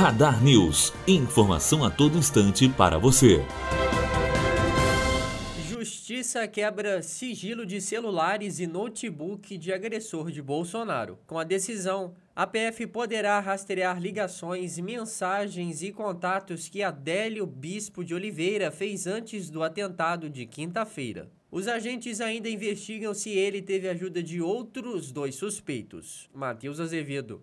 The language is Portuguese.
Radar News. Informação a todo instante para você. Justiça quebra sigilo de celulares e notebook de agressor de Bolsonaro. Com a decisão, a PF poderá rastrear ligações, mensagens e contatos que Adélio Bispo de Oliveira fez antes do atentado de quinta-feira. Os agentes ainda investigam se ele teve ajuda de outros dois suspeitos. Matheus Azevedo,